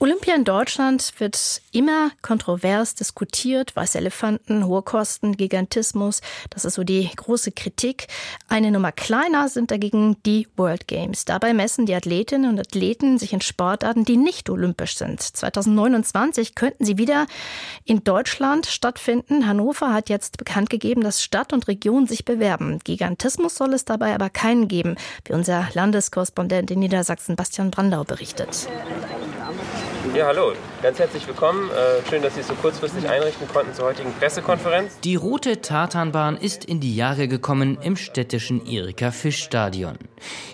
Olympia in Deutschland wird immer kontrovers diskutiert. Weiße Elefanten, hohe Kosten, Gigantismus. Das ist so die große Kritik. Eine Nummer kleiner sind dagegen die World Games. Dabei messen die Athletinnen und Athleten sich in Sportarten, die nicht olympisch sind. 2029 könnten sie wieder in Deutschland stattfinden. Hannover hat jetzt bekannt gegeben, dass Stadt und Region sich bewerben. Gigantismus soll es dabei aber keinen geben, wie unser Landeskorrespondent in Niedersachsen Bastian Brandau berichtet. Ja, hallo. Ganz herzlich willkommen. Äh, schön, dass Sie es so kurzfristig einrichten konnten zur heutigen Pressekonferenz. Die rote Tartanbahn ist in die Jahre gekommen im städtischen Erika Fisch Stadion.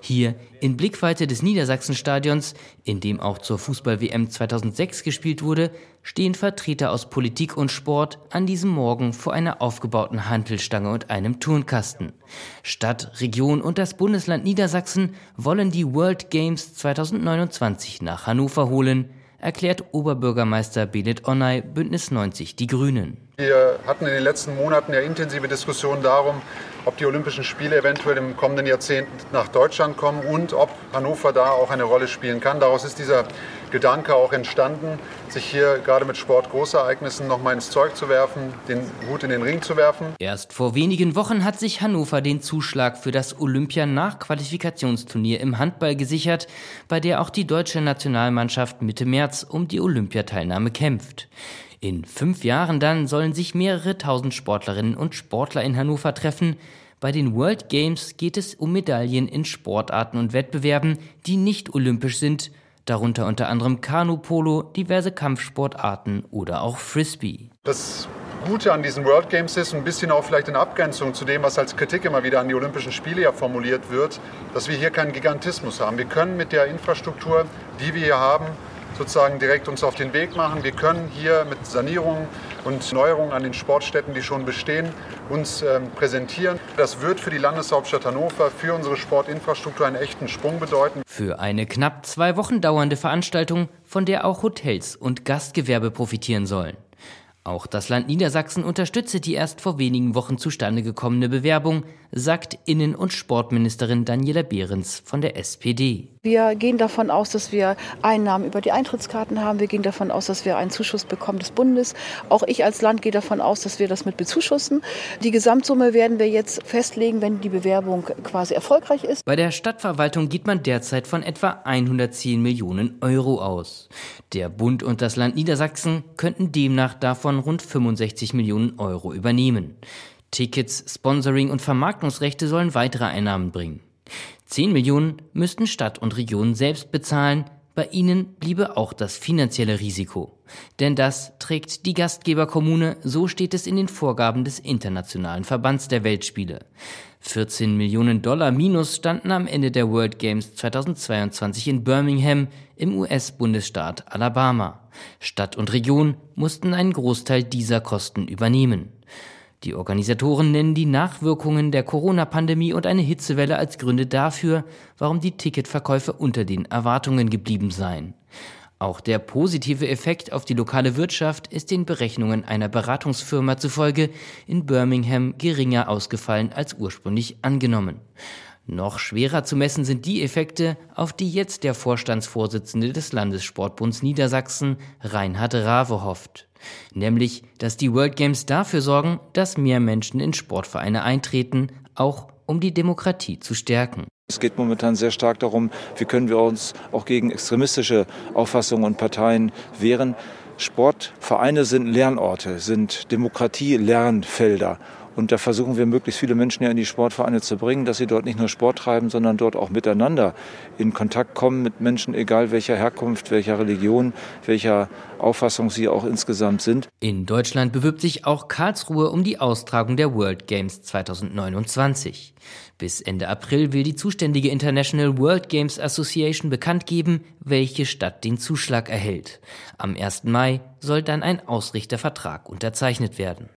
Hier in Blickweite des Niedersachsenstadions, in dem auch zur Fußball-WM 2006 gespielt wurde, stehen Vertreter aus Politik und Sport an diesem Morgen vor einer aufgebauten Hantelstange und einem Turnkasten. Stadt, Region und das Bundesland Niedersachsen wollen die World Games 2029 nach Hannover holen erklärt Oberbürgermeister Belit Onay, Bündnis 90 Die Grünen. Wir hatten in den letzten Monaten ja intensive Diskussionen darum, ob die Olympischen Spiele eventuell im kommenden Jahrzehnt nach Deutschland kommen und ob Hannover da auch eine Rolle spielen kann. Daraus ist dieser Gedanke auch entstanden, sich hier gerade mit Sportgroßereignissen noch mal ins Zeug zu werfen, den Hut in den Ring zu werfen. Erst vor wenigen Wochen hat sich Hannover den Zuschlag für das Olympia-Nachqualifikationsturnier im Handball gesichert, bei der auch die deutsche Nationalmannschaft Mitte März um die Olympiateilnahme kämpft. In fünf Jahren dann sollen sich mehrere tausend Sportlerinnen und Sportler in Hannover treffen. Bei den World Games geht es um Medaillen in Sportarten und Wettbewerben, die nicht olympisch sind, darunter unter anderem Kanu, Polo, diverse Kampfsportarten oder auch Frisbee. Das Gute an diesen World Games ist, ein bisschen auch vielleicht in Abgrenzung zu dem, was als Kritik immer wieder an die Olympischen Spiele ja formuliert wird, dass wir hier keinen Gigantismus haben. Wir können mit der Infrastruktur, die wir hier haben, sozusagen direkt uns auf den Weg machen. Wir können hier mit Sanierungen und Neuerungen an den Sportstätten, die schon bestehen, uns äh, präsentieren. Das wird für die Landeshauptstadt Hannover, für unsere Sportinfrastruktur einen echten Sprung bedeuten. Für eine knapp zwei Wochen dauernde Veranstaltung, von der auch Hotels und Gastgewerbe profitieren sollen. Auch das Land Niedersachsen unterstütze die erst vor wenigen Wochen zustande gekommene Bewerbung, sagt Innen- und Sportministerin Daniela Behrens von der SPD. Wir gehen davon aus, dass wir Einnahmen über die Eintrittskarten haben. Wir gehen davon aus, dass wir einen Zuschuss bekommen des Bundes. Auch ich als Land gehe davon aus, dass wir das mit bezuschussen. Die Gesamtsumme werden wir jetzt festlegen, wenn die Bewerbung quasi erfolgreich ist. Bei der Stadtverwaltung geht man derzeit von etwa 110 Millionen Euro aus. Der Bund und das Land Niedersachsen könnten demnach davon rund 65 Millionen Euro übernehmen. Tickets, Sponsoring und Vermarktungsrechte sollen weitere Einnahmen bringen. 10 Millionen müssten Stadt und Region selbst bezahlen, bei ihnen bliebe auch das finanzielle Risiko. Denn das trägt die Gastgeberkommune, so steht es in den Vorgaben des Internationalen Verbands der Weltspiele. 14 Millionen Dollar Minus standen am Ende der World Games 2022 in Birmingham im US-Bundesstaat Alabama. Stadt und Region mussten einen Großteil dieser Kosten übernehmen. Die Organisatoren nennen die Nachwirkungen der Corona-Pandemie und eine Hitzewelle als Gründe dafür, warum die Ticketverkäufe unter den Erwartungen geblieben seien. Auch der positive Effekt auf die lokale Wirtschaft ist den Berechnungen einer Beratungsfirma zufolge in Birmingham geringer ausgefallen als ursprünglich angenommen. Noch schwerer zu messen sind die Effekte, auf die jetzt der Vorstandsvorsitzende des Landessportbunds Niedersachsen, Reinhard Rave, hofft. Nämlich, dass die World Games dafür sorgen, dass mehr Menschen in Sportvereine eintreten, auch um die Demokratie zu stärken. Es geht momentan sehr stark darum, wie können wir uns auch gegen extremistische Auffassungen und Parteien wehren. Sportvereine sind Lernorte, sind Demokratie-Lernfelder. Und da versuchen wir möglichst viele Menschen ja in die Sportvereine zu bringen, dass sie dort nicht nur Sport treiben, sondern dort auch miteinander in Kontakt kommen mit Menschen, egal welcher Herkunft, welcher Religion, welcher Auffassung sie auch insgesamt sind. In Deutschland bewirbt sich auch Karlsruhe um die Austragung der World Games 2029. Bis Ende April will die zuständige International World Games Association bekannt geben, welche Stadt den Zuschlag erhält. Am 1. Mai soll dann ein Ausrichtervertrag unterzeichnet werden.